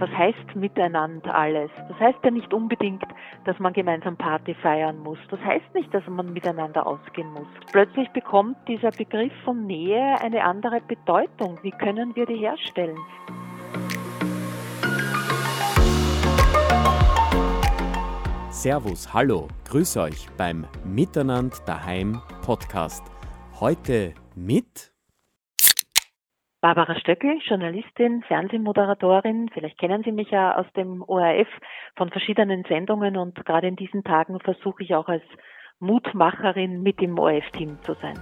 Was heißt miteinander alles? Das heißt ja nicht unbedingt, dass man gemeinsam Party feiern muss. Das heißt nicht, dass man miteinander ausgehen muss. Plötzlich bekommt dieser Begriff von Nähe eine andere Bedeutung. Wie können wir die herstellen? Servus, hallo, grüß euch beim Miteinander daheim Podcast. Heute mit Barbara Stöckel, Journalistin, Fernsehmoderatorin. Vielleicht kennen Sie mich ja aus dem ORF von verschiedenen Sendungen und gerade in diesen Tagen versuche ich auch als Mutmacherin mit im ORF-Team zu sein.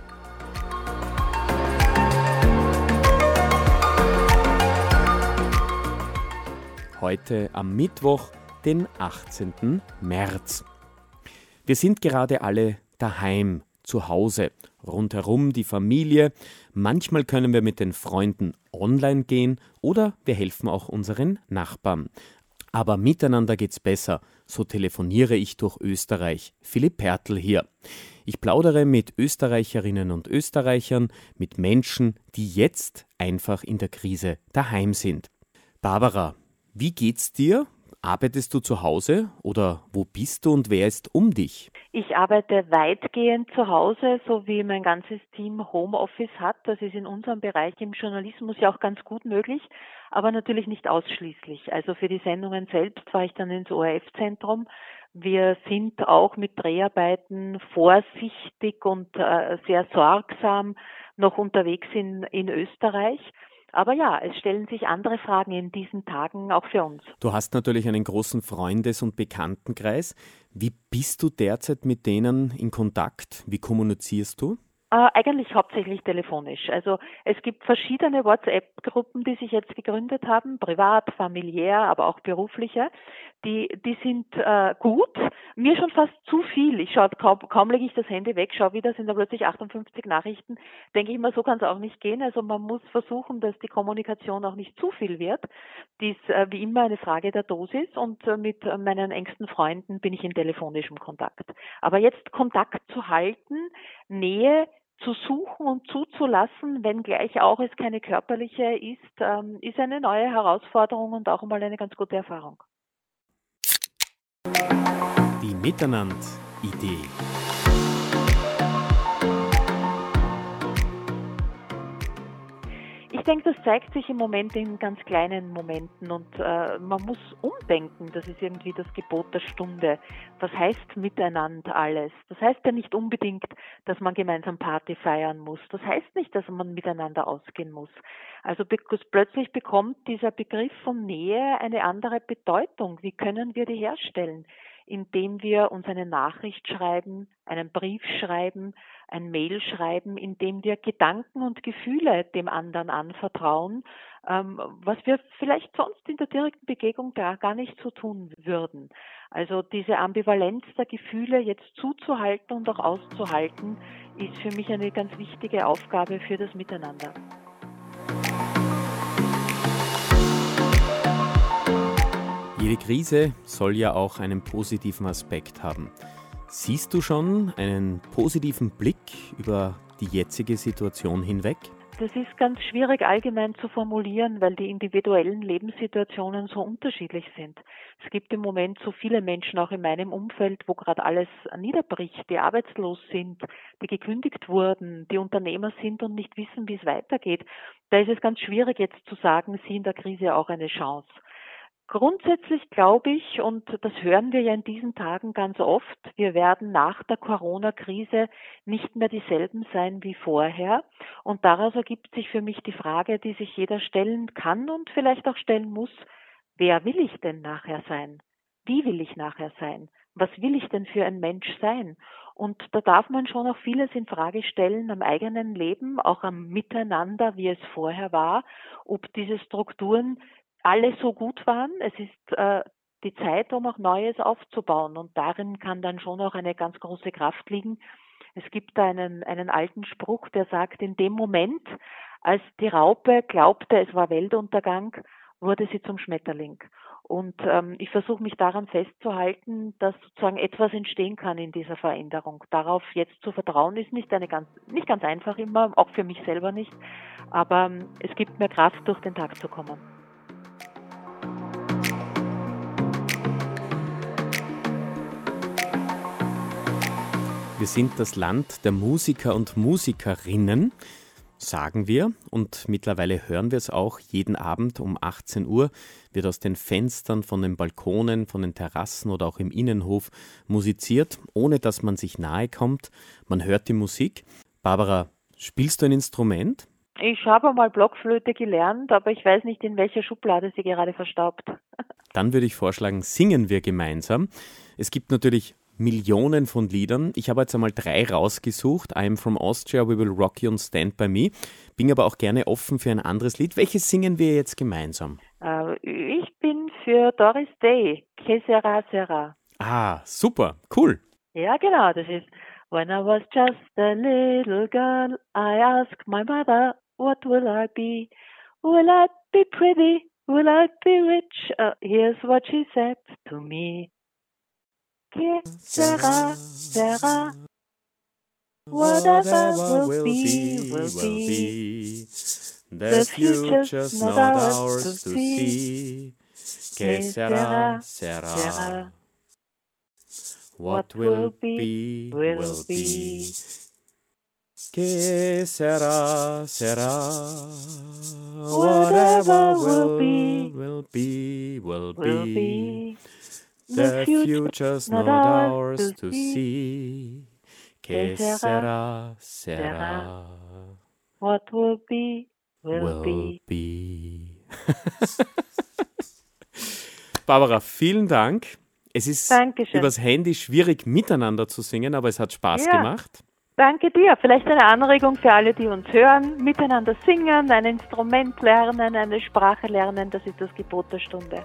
Heute am Mittwoch, den 18. März. Wir sind gerade alle daheim, zu Hause, rundherum die Familie. Manchmal können wir mit den Freunden online gehen oder wir helfen auch unseren Nachbarn. Aber miteinander geht's besser. So telefoniere ich durch Österreich. Philipp Pertl hier. Ich plaudere mit Österreicherinnen und Österreichern, mit Menschen, die jetzt einfach in der Krise daheim sind. Barbara, wie geht's dir? Arbeitest du zu Hause oder wo bist du und wer ist um dich? Ich arbeite weitgehend zu Hause, so wie mein ganzes Team Homeoffice hat. Das ist in unserem Bereich im Journalismus ja auch ganz gut möglich, aber natürlich nicht ausschließlich. Also für die Sendungen selbst fahre ich dann ins ORF-Zentrum. Wir sind auch mit Dreharbeiten vorsichtig und äh, sehr sorgsam noch unterwegs in, in Österreich. Aber ja, es stellen sich andere Fragen in diesen Tagen auch für uns. Du hast natürlich einen großen Freundes- und Bekanntenkreis. Wie bist du derzeit mit denen in Kontakt? Wie kommunizierst du? Äh, eigentlich hauptsächlich telefonisch. Also es gibt verschiedene WhatsApp-Gruppen, die sich jetzt gegründet haben, privat, familiär, aber auch berufliche. Die, die sind äh, gut. Mir schon fast zu viel. Ich schaue kaum, kaum lege ich das Handy weg, schaue wieder, sind da plötzlich 58 Nachrichten. Denke ich mal, so kann es auch nicht gehen. Also man muss versuchen, dass die Kommunikation auch nicht zu viel wird. Die ist äh, wie immer eine Frage der Dosis und äh, mit meinen engsten Freunden bin ich in telefonischem Kontakt. Aber jetzt Kontakt zu halten, Nähe zu suchen und zuzulassen, wenngleich auch es keine körperliche ist, ähm, ist eine neue Herausforderung und auch mal eine ganz gute Erfahrung. Die Miteinander-Idee. Denke, das zeigt sich im Moment in ganz kleinen Momenten und äh, man muss umdenken. Das ist irgendwie das Gebot der Stunde. Was heißt miteinander alles? Das heißt ja nicht unbedingt, dass man gemeinsam Party feiern muss. Das heißt nicht, dass man miteinander ausgehen muss. Also plötzlich bekommt dieser Begriff von Nähe eine andere Bedeutung. Wie können wir die herstellen? Indem wir uns eine Nachricht schreiben, einen Brief schreiben, ein Mail schreiben, indem wir Gedanken und Gefühle dem anderen anvertrauen, ähm, was wir vielleicht sonst in der direkten Begegnung gar, gar nicht so tun würden. Also diese Ambivalenz der Gefühle jetzt zuzuhalten und auch auszuhalten, ist für mich eine ganz wichtige Aufgabe für das Miteinander. Jede Krise soll ja auch einen positiven Aspekt haben. Siehst du schon einen positiven Blick über die jetzige Situation hinweg? Das ist ganz schwierig allgemein zu formulieren, weil die individuellen Lebenssituationen so unterschiedlich sind. Es gibt im Moment so viele Menschen auch in meinem Umfeld, wo gerade alles niederbricht, die arbeitslos sind, die gekündigt wurden, die Unternehmer sind und nicht wissen, wie es weitergeht. Da ist es ganz schwierig jetzt zu sagen, sie in der Krise auch eine Chance. Grundsätzlich glaube ich, und das hören wir ja in diesen Tagen ganz oft, wir werden nach der Corona-Krise nicht mehr dieselben sein wie vorher. Und daraus ergibt sich für mich die Frage, die sich jeder stellen kann und vielleicht auch stellen muss, wer will ich denn nachher sein? Wie will ich nachher sein? Was will ich denn für ein Mensch sein? Und da darf man schon auch vieles in Frage stellen am eigenen Leben, auch am Miteinander, wie es vorher war, ob diese Strukturen alle so gut waren. Es ist äh, die Zeit, um auch Neues aufzubauen. Und darin kann dann schon auch eine ganz große Kraft liegen. Es gibt da einen, einen alten Spruch, der sagt, in dem Moment, als die Raupe glaubte, es war Weltuntergang, wurde sie zum Schmetterling. Und ähm, ich versuche mich daran festzuhalten, dass sozusagen etwas entstehen kann in dieser Veränderung. Darauf jetzt zu vertrauen ist nicht eine ganz, nicht ganz einfach immer, auch für mich selber nicht. Aber ähm, es gibt mir Kraft, durch den Tag zu kommen. Sind das Land der Musiker und Musikerinnen, sagen wir. Und mittlerweile hören wir es auch. Jeden Abend um 18 Uhr wird aus den Fenstern, von den Balkonen, von den Terrassen oder auch im Innenhof musiziert, ohne dass man sich nahe kommt. Man hört die Musik. Barbara, spielst du ein Instrument? Ich habe mal Blockflöte gelernt, aber ich weiß nicht, in welcher Schublade sie gerade verstaubt. Dann würde ich vorschlagen, singen wir gemeinsam. Es gibt natürlich Millionen von Liedern. Ich habe jetzt einmal drei rausgesucht. I'm from Austria, We Will Rock You und Stand By Me. Bin aber auch gerne offen für ein anderes Lied. Welches singen wir jetzt gemeinsam? Uh, ich bin für Doris Day, Que sera sera. Ah, super, cool. Ja, genau, das ist When I was just a little girl, I asked my mother, what will I be? Will I be pretty? Will I be rich? Uh, here's what she said to me. Que sera, sera. Whatever will be, will be. The future's not ours to see. Que sera, sera. What will be, will be. Que sera, sera. Whatever will be, will be, will be. The future's not ours to see. Que sera, sera. What will be, will, Will be. Barbara, vielen Dank. Es ist Dankeschön. übers Handy schwierig miteinander zu singen, aber es hat Spaß Ja. gemacht. Danke dir. Vielleicht eine Anregung für alle, die uns hören. Miteinander singen, ein Instrument lernen, eine Sprache lernen. Das ist das Gebot der Stunde.